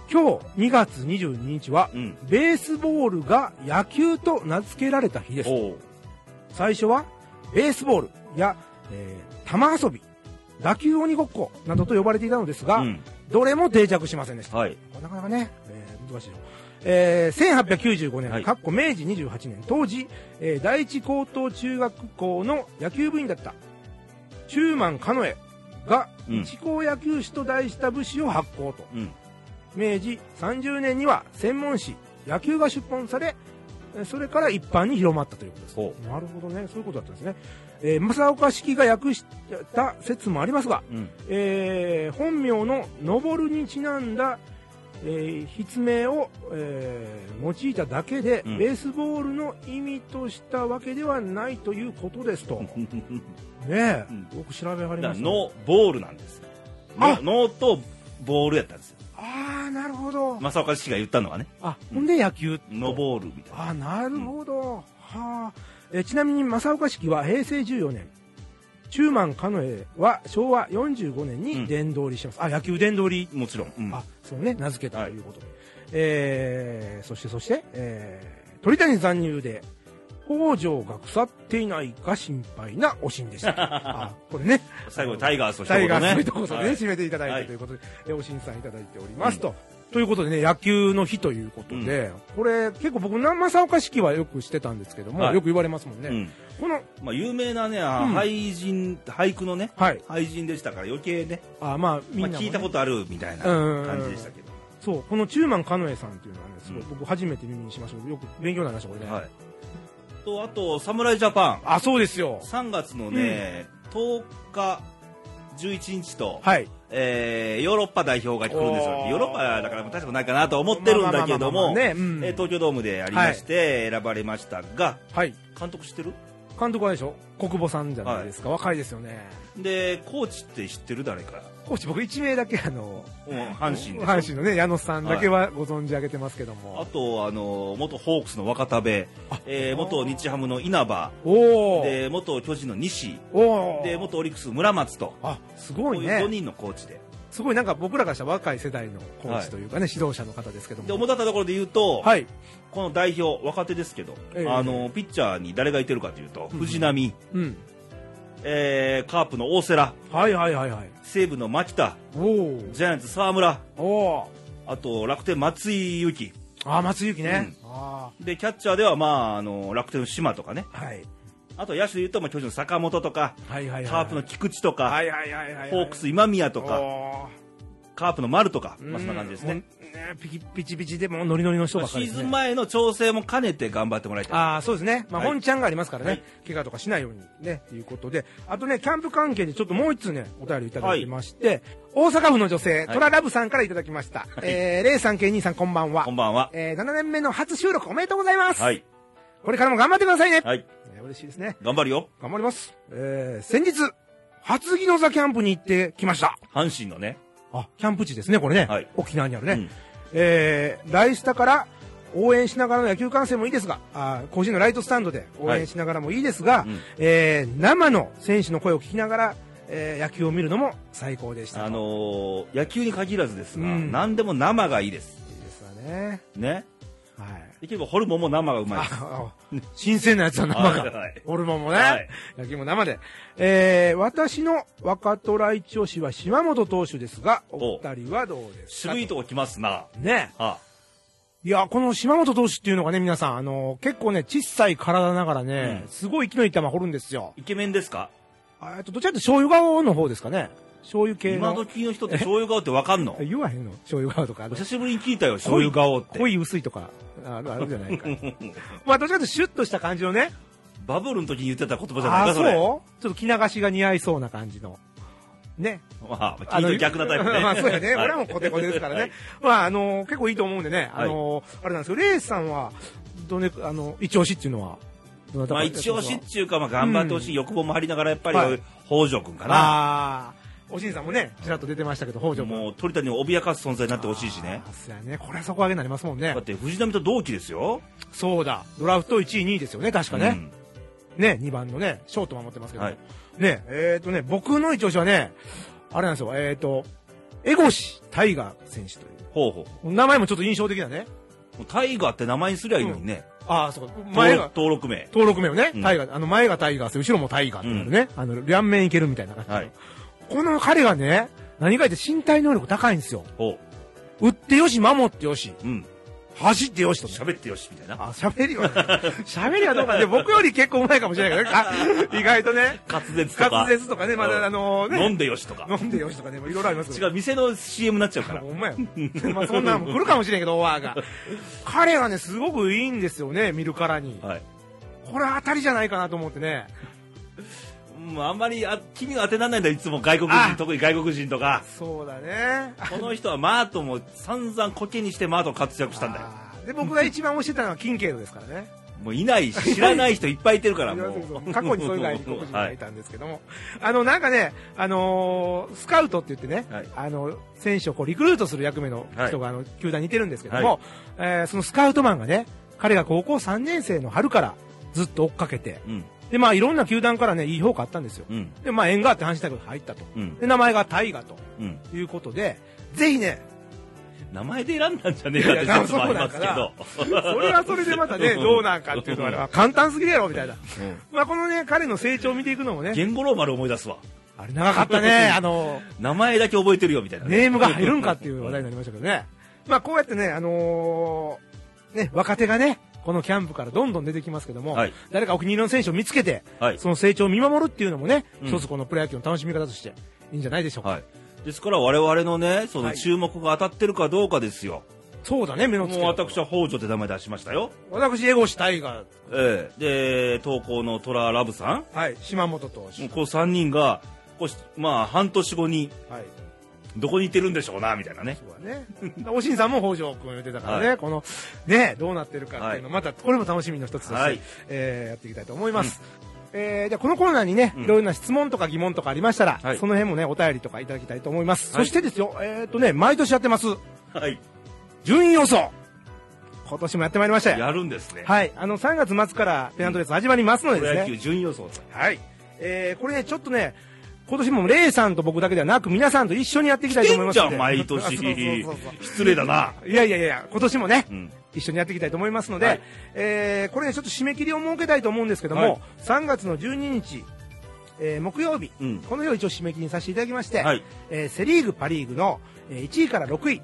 ー、今日2月22日は、うんベースボールが野球と名付けられた日です。最初は、ベースボールや、えー、玉遊び、打球鬼ごっこなどと呼ばれていたのですが、うんどれも定着しませんでした。はいなかなかね、えー難しいよ。えー、1895年、はいかっこ明治28年、当時、えー第一高等中学校の野球部員だった、中満カノエが、うん一高野球史と題した武士を発行と。うん明治30年には専門誌、野球が出版され、えーそれから一般に広まったということです。ほなるほどね、そういうことだったんですね。えー、正岡式が訳した説もありますが、うんえー本名の登るにちなんだ、えー筆名を、えー用いただけで、うんベースボールの意味としたわけではないということですと。ねえ、うんよく調べ上がりました、ノーボールなんですあノーとボールやったんですよああ、なるほど。正岡氏が言ったのはねあ、ほんで野球。ノーボールみたいなあなるほど。はあ。えーちなみに正岡式は平成14年。中満カノエは昭和45年に殿堂入りしてます。あ、野球殿堂入り。もちろん、うん。あ、そうね、名付けたとい。うことで。えー、そしてそして、えー、鳥谷残留で、北条が腐っていないか心配なおしんでした。あ、これね。最後にタイガースと一タイガースの一言でね、はい。締めていただいはいてということで、えおしんさんいただいておりますと。ということでね、野球の日ということで、これ結構僕、正岡式はよくしてたんですけども、はい。よく言われますもんね。うんこの、まあ、有名なね、ん。俳人俳句のねはい。俳人でしたから余計ね、あ、まあ、みんまあ、なもね、聞いたことあるみたいなうん感じでしたけど、そう、この中満カノエさんっていうのはね、すごい、うん僕初めて耳にしました。けどよく勉強になりました、これね。はい、とあと侍ジャパン。あ、そうですよ。3月のね、10日11日と、はい。えーヨーロッパ代表が来るんですよ。おー。ヨーロッパだから大したことないかなと思ってるんだけどもまあまあまあまあね。うん。えー東京ドームでありまして選ばれましたがはい。監督知ってる？監督はでしょ国母さんじゃないですか。若いですよね。でコーチって知ってる誰かコーチ、僕1名だけあの、うん阪神阪神のね、矢野さんだけはご存知上げてますけども。あとあの元ホークスの若田部、えー元日ハムの稲葉。で元巨人の西。で元オリックス村松とあ、すこういうごいね5。人のコーチですごいなんか僕らからしたら若い世代のコーチというかね、指導者の方ですけども。で主だったところで言うと、はい。この代表若手ですけど、ええあのピッチャーに誰がいてるかというと、うん藤浪うん。えーカープの大瀬良、はいはいはいはい。西武の牧田。ジャイアンツ沢村。あと楽天松井裕樹。あ、松井裕樹ね。あで、キャッチャーでは、まあ、あの、楽天の島とかね。あ。はい。あと野手で言うと、まあ、巨人の坂本とか、はいはいはい。カープの菊池とか、はいはいはいはい。ホークス今宮とか、おカープの丸とか、ーまあ、そんな感じですね。ピキピチピチでもうノリノリの人ばっかりですね。ズン前の調整も兼ねて頑張ってもらいたい。ああ、そうですね。まあ、はい本ちゃんがありますからね、はい怪我とかしないようにね、ということで。あとね、キャンプ関係でちょっともう一通ね、お便りいただきまして、大阪府の女性、はいトララブさんからいただきました。えー、レイさん、ケイニーさん、こんばんはこん。ばんは。えー、7年目の初収録おめでとうございます。はい。これからも頑張ってくださいね。はい。えー嬉しいですね。頑張るよ。頑張ります。えー、先日、初木の座キャンプに行ってきました。阪神のね。あ、キャンプ地ですね、これね。はい沖縄にあるね。うんえー、ライスタから応援しながらの野球観戦もいいですが、あー甲子園のライトスタンドで応援しながらもいいですが、うんえー生の選手の声を聞きながら、えー野球を見るのも最高でした。あのー野球に限らずですが、うん何でも生がいいです。いいですわね。ね。はい。できればホルモンも生がうまいです。新鮮なやつは生が。ホルモンもね、はい野球も生で。えー、私の若虎一押しは島本投手ですが、お二人はどうですか？渋いとこ来ますな。ね。あ、いや、この島本投手っていうのがね、皆さん、あの結構ね、小さい体ながらね、うんすごい生きのいい球掘るんですよ。イケメンですか？あえっと、どちらかと醤油顔の方ですかね。醤油系今の。時の人って醤油顔ってわかんの？言わへんの？醤油顔とか。あの久しぶりに聞いたよ、醤油顔って。濃い薄いとか、あるあるじゃないか。まあ、どちらかというとシュッとした感じのね。バブルの時に言ってた言葉じゃないああ、そうかそれ。ちょっと着流しが似合いそうな感じの。ね。まあ、聞いて逆なタイプね。まあそうやね。はい俺はもうコテコテですからね。はいまああの結構いいと思うんでね。あのあれなんですけど、レイさんは、どね、あの、一押しっていうのは、まあ一応しっていうか、まあ頑張ってほしい欲望もありながら、やっぱはいり、北条君かな。ああ、おしんさんもね、ちらっと出てましたけど、北条君。もう鳥谷を脅かす存在になってほしいしねそうやね。これは底上げになりますもんねだっ。て藤波と同期ですよ。そうだ。ドラフト1位、2位ですよね、確かね。ね、2番のね、ショート守ってますけど。はいね、えっ、とね、僕の一押しはね、あれなんですよ、えっ、と、エゴシタイガー選手という。ほうほう。名前もちょっと印象的だね。タイガーって名前にすりゃいいのにね。ああ、そうか。前が、登録名。登録名をね、うんタイガー、あの前がタイガース、後ろもタイガーってなるね。あの、両面いけるみたいな感じの。はいこの彼がね、何か言って身体能力高いんですよ。ほ打ってよし、守ってよし、う。うん。走ってよしとね。喋ってよし、みたいな。あ、喋りはね、喋りはどうかね、僕より結構うまいかもしれないけどねあ、意外とね、滑舌とか。滑舌とかね、まだあのね、飲んでよしとか。飲んでよしとかね、いろいろありますけど違う、店の CM になっちゃうから。ほんまや。まあそんなんも来るかもしれんけど、オファーが。彼がね、すごくいいんですよね、見るからに。はい。これ当たりじゃないかなと思ってね。もうあんまりあ君が当てられないんだよ、いつも外国あ人、特に外国人とか。そうだね。この人はマートも散々コケにしてマート活躍したんだよ。で、僕が一番推してたのはキンケイドですからね。もういないし、知らない人いっぱいいてるから、もう。過去にそういう 外国人はいがいたんですけども、あの、なんかね、あのースカウトって言ってね、はいあの、選手をこうリクルートする役目の人が、あの、球団にいてるんですけども、えーそのスカウトマンがね、彼が高校3年生の春からずっと追っかけて、うん、で、まあ、いろんな球団からね、いい評価あったんですよ。うん、で、まあ、縁があって阪神大学に入ったと。うん、で、名前がタイガとうん。いうことで、ぜひね、名前で選んだんじゃねえかって説もありますけど。それはそれでまたね、どうなんかっていうのはね、簡単すぎるやろ、みたいな。まあ、このね、彼の成長を見ていくのもね、言語ローマル思い出すわ。あれ長かったね、あの、名前だけ覚えてるよ、みたいなね。ネームが入るんかっていう話題になりましたけどね。まあ、こうやってね、あのーね、若手がね、このキャンプからどんどん出てきますけども、はい誰かお気に入りの選手を見つけて、はい。その成長を見守るっていうのもね、うん一つこのプロ野球の楽しみ方としていいんじゃないでしょうか。はい。ですから我々のね、そのはい注目が当たってるかどうかですよ。そうだね、目のもう付けどころ私は北条って名前出しましたよ。私、エゴシタイガー、ええで、投稿のトララブさん。はい、島本投手。こう3人が、こうしまあ半年後にはい。どこにいてるんでしょうな、みたいなね。そうだね。おしんさんも北条君言ってたからね、はいこの、ね、どうなってるかっていうの、また、これも楽しみの一つとして、はいえーやっていきたいと思います。えーじゃあこのコーナーにね、うんいろいろな質問とか疑問とかありましたら、はいその辺もね、お便りとかいただきたいと思います。はいそしてですよ、えっ、とね、毎年やってます、はい。順位予想。今年もやってまいりましたよ。やるんですね。はい。あの、3月末からペナントレース始まりますのでですね。順位予想。はい。えーこれね、ちょっとね、今年もレイさんと僕だけではなく、皆さんと一緒にやっていきたいと思いますじゃん毎年失礼だな。いやいやいや、今年もね、うん。一緒にやっていきたいと思いますので、はいえーこれね、ちょっと締め切りを設けたいと思うんですけども、はい3月の12日、えー木曜日、うんこの日を一応締め切りにさせていただきまして、はい。えーセ・リーグ、パ・リーグの、えー1位から6位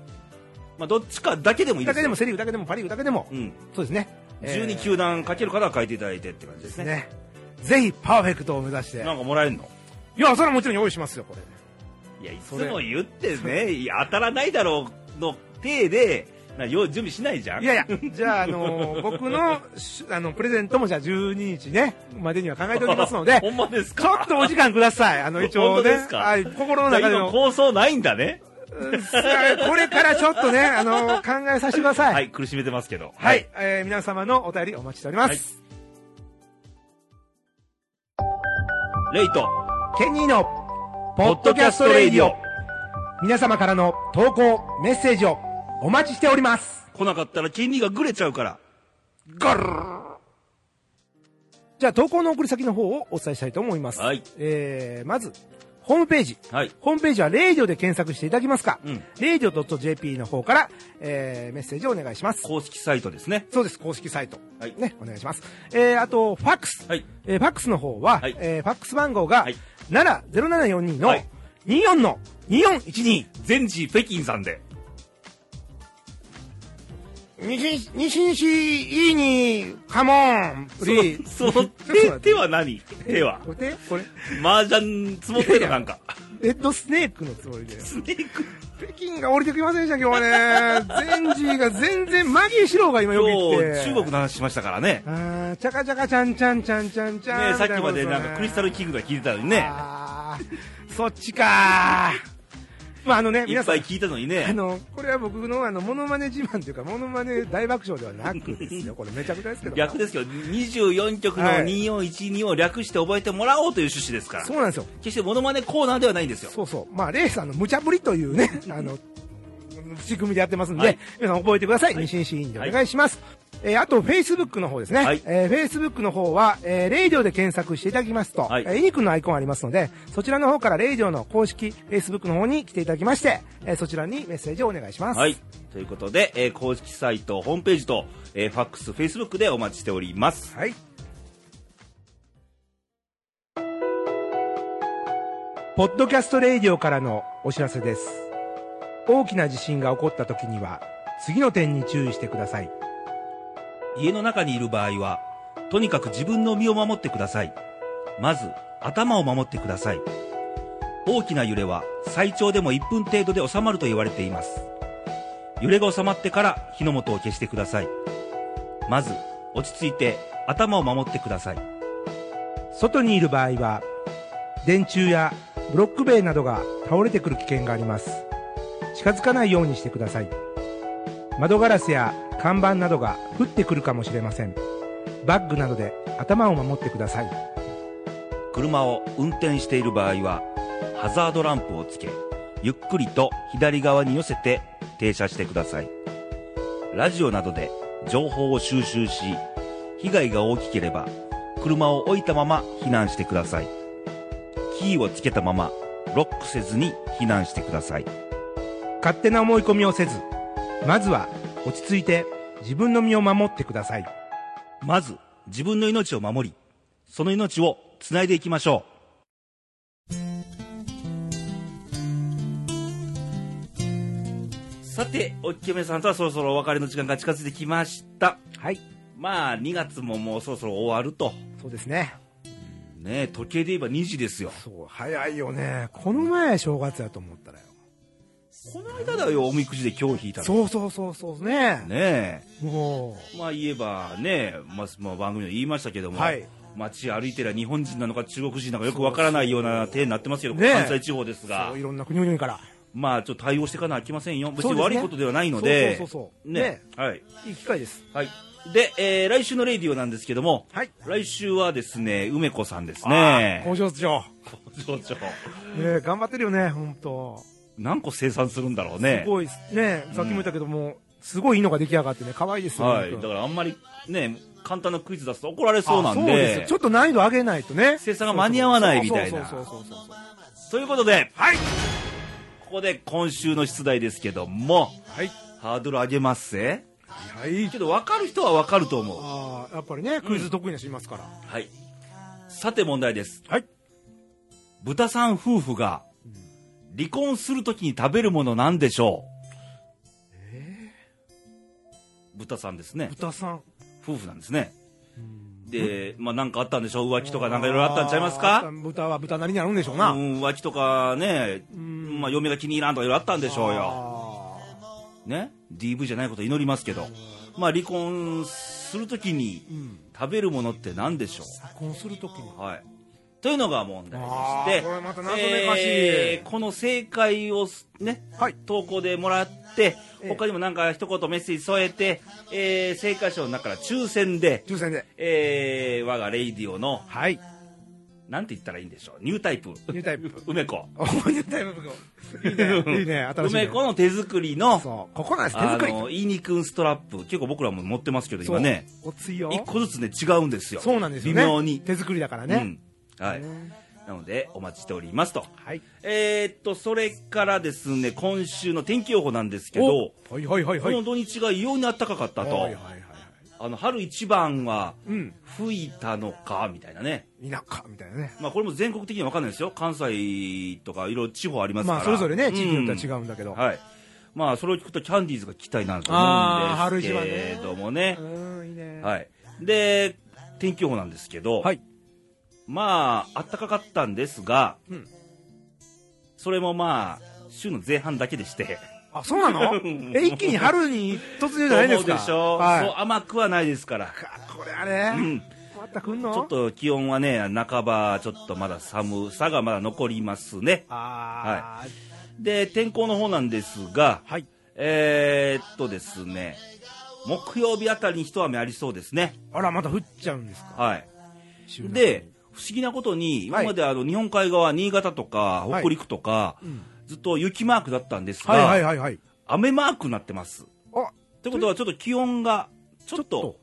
まあ、どっちかだけでもいいですよ。だけでもセ・リーグだけでもパ・リーグだけでも、うん。そうですね、えー12球団かける方は書いていただいてって感じですね。ねぜひパーフェクトを目指してなんかもらえるの？いやそれはもちろん用意しますよこれいや、いつも言ってね、いや当たらないだろうの体で、なよう準備しないじゃん。いやいや、じゃあ、あのー 僕のしあのプレゼントもじゃあ12日ね、までには考えておりますので、ほんまですちょかっとお時間ください。あの、一応ね本当です、か？はい、心の中での、構想ないんだね。これからちょっとね、あのー考えさせてください。はい、苦しめてますけど。はい、えー皆様のお便りお待ちしております。レイト、ケニーの、ポッドキャストレイディオ。皆様からの投稿、メッセージをお待ちしております。来なかったら金利がぐれちゃうから。ガルーじゃあ、投稿の送り先の方をお伝えしたいと思います。はい。えー、まず、ホームページ。はい。ホームページは、レイディオで検索していただきますか、うん。レイディオ .jp の方から、えー、メッセージをお願いします。公式サイトですね。そうです、公式サイト。はい。ね、お願いします。えー、あと、ファックス。はい。えー、ファックスの方は、はいえー、ファックス番号が、はい70742の、はい24の2412。全治北京さんで。西、西西いいに、カモン、プリー。その手、手は何？手は？これ？手これ、麻雀積もってるの？なんか。レッドスネークのつもりで。スネーク。北京が降りてきませんでした、今日はね。ゼンジーが全然、マギー四郎が今よく今来て。日、中国の話しましたからね。あー、チャカチャカチャンチャンチャンチャンチャン。ねさっきまでなんかクリスタルキキングが聞いてたのにね。あーそっちかー。まああのね、いっ皆さんぱい、聞いたのにあね。の、これは僕のあの、モノマネ自慢というか、モノマネ大爆笑ではなくですよ。これめちゃくちゃですけど。逆ですけど、24曲のはい2412を略して覚えてもらおうという趣旨ですから。そうなんですよ。決してモノマネコーナーではないんですよ。そうそう。まあ、レイさんの無茶ぶりというね、あの、仕組みでやってますんで、はい皆さん覚えてください。はい西西委員でお願いします。えーあと、Facebook の方ですね。はいえー、Facebook の方は、えー、レイディオで検索していただきますと、はいえーイニくんのアイコンありますので、そちらの方からレイディオの公式 Facebook の方に来ていただきまして、えーそちらにメッセージをお願いします。はい。ということで、えー公式サイト、ホームページと、えーファックス、フェイスブックでお待ちしております。はい。ポッドキャストレイディオからのお知らせです。大きな地震が起こった時には、次の点に注意してください。家の中にいる場合は、とにかく自分の身を守ってください。まず、頭を守ってください。大きな揺れは最長でも1分程度で収まると言われています。揺れが収まってから火の元を消してください。まず、落ち着いて頭を守ってください。外にいる場合は、電柱やブロック塀などが倒れてくる危険があります。近づかないようにしてください。窓ガラスや看板などが降ってくるかもしれません。バッグなどで頭を守ってください。車を運転している場合は、ハザードランプをつけ、ゆっくりと左側に寄せて停車してください。ラジオなどで情報を収集し、被害が大きければ、車を置いたまま避難してください。キーをつけたまま、ロックせずに避難してください。勝手な思い込みをせず、まずは落ち着いて自分の身を守ってください。まず、自分の命を守り、その命をつないでいきましょう。さて、おっきめさんとはそろそろお別れの時間が近づいてきました。はい。まあ、2月ももうそろそろ終わると。そうですね。ね時計で言えば2時ですよ。そう、早いよね。この前正月やと思ったらよ。この間だよ、おみくじで今日引いたの。そうそうそうそうね。ねもえ。まあ言えばね、まあ、まあ、番組で言いましたけども、はい街歩いてりゃ日本人なのか中国人なのかよくわからないような手になってますけど、ねえ関西地方ですう、がそう、いろんな国々から。まあちょっと対応していかなきゃいけませんよ。別に悪いことではないので、そうそうそうそうねねはい。いい機会です。はい。で、えー来週のレイディオなんですけども、はい。来週はですね、梅子さんですね。工場長。工場長。ね頑張ってるよね、本当何個生産するんだろうねす。ごいね、さっきも言ったけども、すごいいいのが出来上がってね、可愛いですよ。はい。だからあんまりね、簡単なクイズ出すと怒られそうなんあそうですでよちょっと難易度上げないとね。生産が間に合わないみたいなそうそうそうそうそう。ということで、はい。ここで今週の出題ですけども、はい。ハードル上げますぜ。はい。けど分かる人は分かると思う。ああ、やっぱりね、クイズ得意な人いますから。はい。さて問題です。はい。豚さん夫婦が離婚するときに食べるものなんでしょう？豚さんですね。豚さん。夫婦なんですね。で、まあなんかあったんでしょう？浮気とかなんかいろいろあったんちゃいますか？豚は豚なりにあるんでしょううな。ん浮気とかね、んまあ嫁が気に入らんとかいろいろあったんでしょうよ。あね？DV じゃないことを祈りますけど。まあ離婚するときにーうん。食べるものって何でしょ離婚するときに。うはい。というのが問題でして、これまた謎めかしいえーこの正解をね、はい。投稿でもらって、ええ他にもなんか一言メッセージ添えて、えー正解者の中から抽選で、抽選で。えー我がレイディオの、はい。なんて言ったらいいんでしょう、ニュータイプ。ニュータイプ。梅子。おニュータイプ。いいね。いいね。新しいね。梅子の手作りの、そう。ここなんです。手あ作り。の、いいにくんストラップ。結構僕らも持ってますけど、今ね。一個ずつね、違うんですよ。そうなんですよね。微妙に。手作りだからね。うん。はい。ねなので、お待ちしておりますと。はい。えー、っと、それからですね、今週の天気予報なんですけど、おはいはいはいはい。この土日が異様に暖かかったと。はいはいはいはい。あの、春一番はうん。吹いたのか、みたいなね。田舎みたいなね。まあ、これも全国的には分かんないですよ。関西とかいろいろ地方ありますから。まあ、それぞれね、地域によってはう違うんだけど。んはい。まあ、それを聞くとキャンディーズが聞きたいなとあー思うんですけれどもね。うん、いいね。はい。で、天気予報なんですけど、はい。まあ、暖かかったんですが、うんそれもまあ、週の前半だけでして。あ、そうなの？え、一気に春に突入じゃないですかそうでしょう、はい。そう甘くはないですから。かこれあれ、うん。また来んの？ちょっと気温はね、半ばちょっとまだ寒さがまだ残りますね。ああ、で、天候の方なんですが、はい。えー、っとですね、木曜日あたりに一雨ありそうですね。あら、また降っちゃうんですか？はい。で、不思議なことに、今まであの日本海側、新潟とかはい北陸とか、うんずっと雪マークだったんですが、はいはいはいはい。雨マークになってます。あ、ってことはちょっと気温がちょっと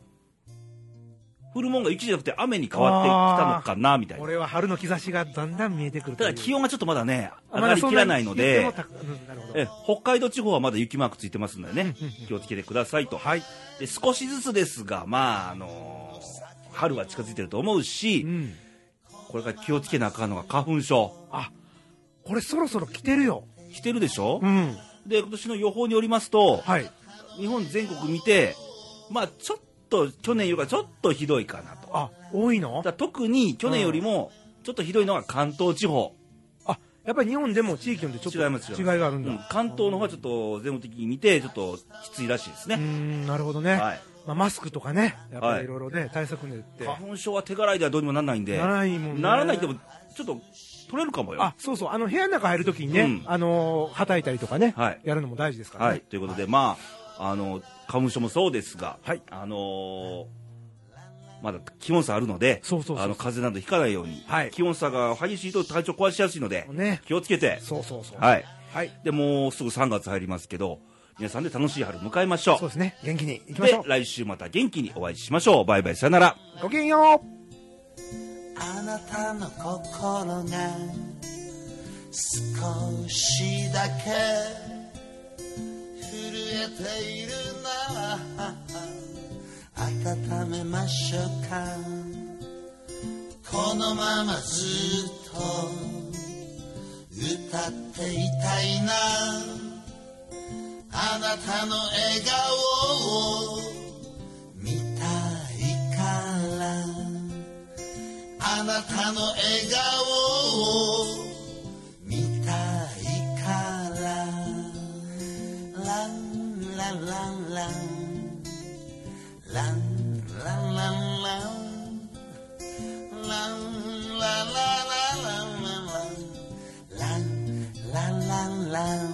降るもんが雪じゃなくて雨に変わってきたのかなみたいな。これは春の兆しがだんだん見えてくるただ気温温がちょっとまだね、上がりきらないので、なるほど。え北海道地方はまだ雪マークついてますのでね気をつけてくださいと。はい。で少しずつですが、まあ、あのー春は近づいてると思うしう、ん。これから気をつけなあかんのが花粉症。あ、これそろそろ来てるよ。来てるでしょ、うん。で、今年の予報によりますと、はい。日本全国見て、まあ、ちょっと去年よりはちょっとひどいかなと。あ、多いの？特に去年よりもちょっとひどいのが関東地方、あ、やっぱり日本でも地域によってちょっと違いがあるんだ。うん関東の方はちょっと全国的に見てちょっときついらしいですうね、ん、なるほどね。はい、まあ、マスクとかね、やっぱはいりいろいろね、対策練って。花粉症は手洗いではどうにもならないんでならないもんね。ならないけどちょっと取れるかもよあ、そうそう。あの、部屋の中入るときにね、うんあのー、はたいたりとかね、はいやるのも大事ですからね。はいということで、まああの花粉症もそうですが、はいあのーまだ気温差あるのでそうそうそうあの風邪などひかないように、はい気温差が激しいと体調壊しやすいので、ね。気をつけてそうそうそう。はいはい。でもうすぐ3月入りますけど皆さんで楽しい春迎えましょうそうですね。元気に行きましょう。で来週また元気にお会いしましょうバイバイさよならごきげんよう。あなたの心が少しだけ震えているなら温めましょうかこのままずっと歌っていたいなあなたの笑顔を見たいから。あなたの笑顔を見たいから。ランランランラン。ランランランランランランランランラン。ランランランランランラン